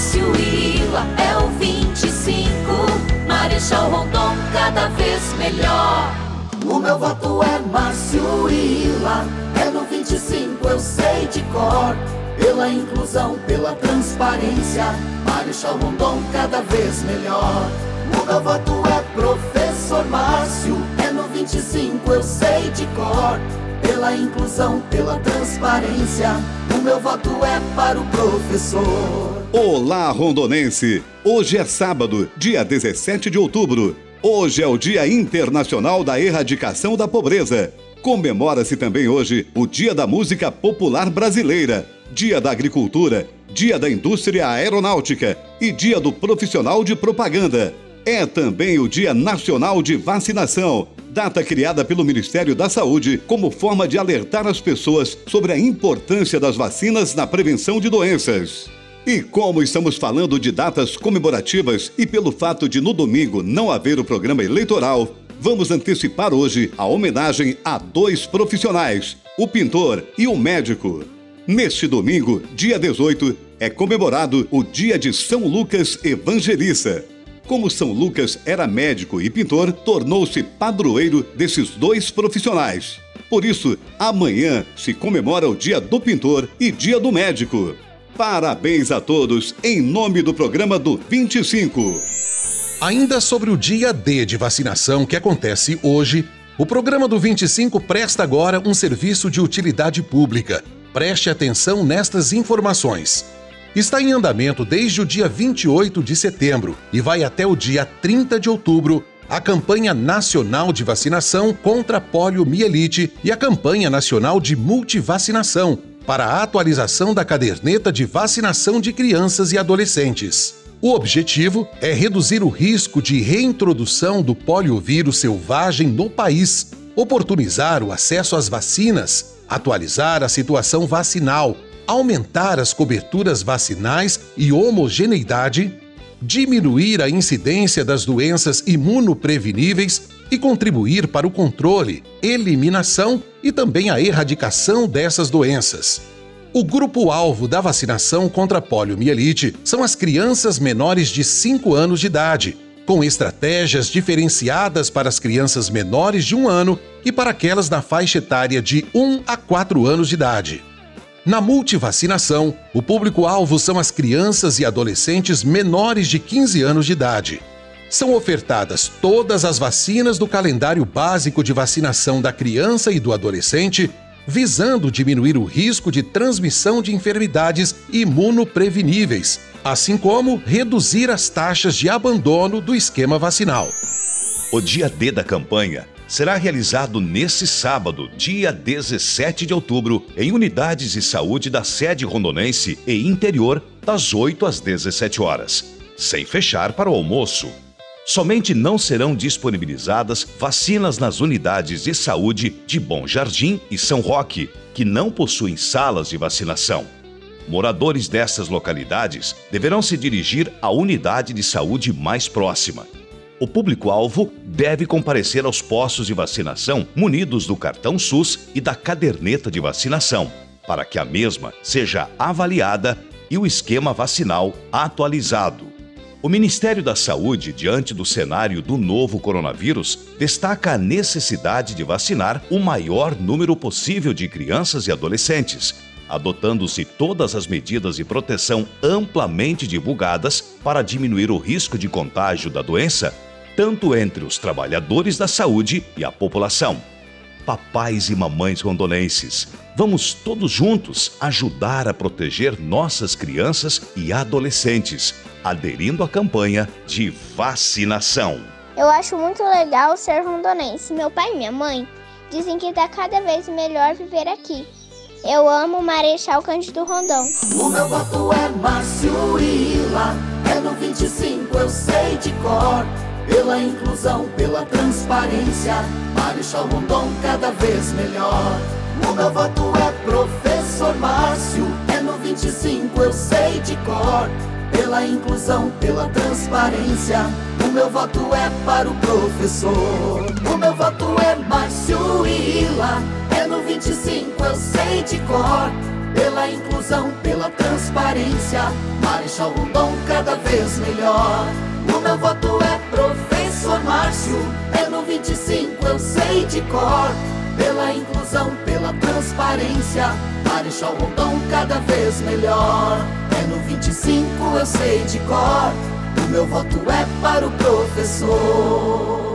Márcio Ila é o 25. Marechal Rondon cada vez melhor. O meu voto é Márcio Ila, é no 25, eu sei de cor. Pela inclusão, pela transparência, Marechal Rondon cada vez melhor. O meu voto é Professor Márcio, é no 25, eu sei de cor. Pela inclusão, pela transparência, o meu voto é para o professor. Olá, rondonense! Hoje é sábado, dia 17 de outubro. Hoje é o Dia Internacional da Erradicação da Pobreza. Comemora-se também hoje o Dia da Música Popular Brasileira, Dia da Agricultura, Dia da Indústria Aeronáutica e Dia do Profissional de Propaganda. É também o Dia Nacional de Vacinação, data criada pelo Ministério da Saúde como forma de alertar as pessoas sobre a importância das vacinas na prevenção de doenças. E como estamos falando de datas comemorativas e pelo fato de no domingo não haver o programa eleitoral, vamos antecipar hoje a homenagem a dois profissionais, o pintor e o médico. Neste domingo, dia 18, é comemorado o Dia de São Lucas Evangelista. Como São Lucas era médico e pintor, tornou-se padroeiro desses dois profissionais. Por isso, amanhã se comemora o Dia do Pintor e Dia do Médico. Parabéns a todos em nome do programa do 25. Ainda sobre o dia D de vacinação que acontece hoje, o programa do 25 presta agora um serviço de utilidade pública. Preste atenção nestas informações. Está em andamento desde o dia 28 de setembro e vai até o dia 30 de outubro a campanha nacional de vacinação contra poliomielite e a campanha nacional de multivacinação para a atualização da caderneta de vacinação de crianças e adolescentes. O objetivo é reduzir o risco de reintrodução do poliovírus selvagem no país, oportunizar o acesso às vacinas, atualizar a situação vacinal, aumentar as coberturas vacinais e homogeneidade, diminuir a incidência das doenças imunopreveníveis e contribuir para o controle, eliminação e também a erradicação dessas doenças. O grupo-alvo da vacinação contra poliomielite são as crianças menores de 5 anos de idade, com estratégias diferenciadas para as crianças menores de um ano e para aquelas na faixa etária de 1 a 4 anos de idade. Na multivacinação, o público-alvo são as crianças e adolescentes menores de 15 anos de idade são ofertadas todas as vacinas do calendário básico de vacinação da criança e do adolescente, visando diminuir o risco de transmissão de enfermidades imunopreveníveis, assim como reduzir as taxas de abandono do esquema vacinal. O dia D da campanha será realizado nesse sábado, dia 17 de outubro, em unidades de saúde da sede rondonense e interior, das 8 às 17 horas, sem fechar para o almoço. Somente não serão disponibilizadas vacinas nas unidades de saúde de Bom Jardim e São Roque, que não possuem salas de vacinação. Moradores dessas localidades deverão se dirigir à unidade de saúde mais próxima. O público-alvo deve comparecer aos postos de vacinação munidos do cartão SUS e da caderneta de vacinação, para que a mesma seja avaliada e o esquema vacinal atualizado. O Ministério da Saúde, diante do cenário do novo coronavírus, destaca a necessidade de vacinar o maior número possível de crianças e adolescentes, adotando-se todas as medidas de proteção amplamente divulgadas para diminuir o risco de contágio da doença, tanto entre os trabalhadores da saúde e a população papais e mamães rondonenses. Vamos todos juntos ajudar a proteger nossas crianças e adolescentes, aderindo à campanha de vacinação. Eu acho muito legal ser rondonense. Meu pai e minha mãe dizem que está cada vez melhor viver aqui. Eu amo Marechal Cândido Rondon. O meu voto é Márcio Ila, é no 25, eu sei de cor. Pela inclusão, pela transparência, Marechal Rondon cada vez melhor. O meu voto é Professor Márcio, é no 25, eu sei de cor. Pela inclusão, pela transparência, o meu voto é para o professor. O meu voto é Márcio Ila, é no 25, eu sei de cor. Pela inclusão, pela transparência. Marechal Rondon cada vez melhor. O meu voto é professor Márcio, é no 25 eu sei de cor. Pela inclusão, pela transparência, Marechal Rondon cada vez melhor. É no 25 eu sei de cor, o meu voto é para o professor.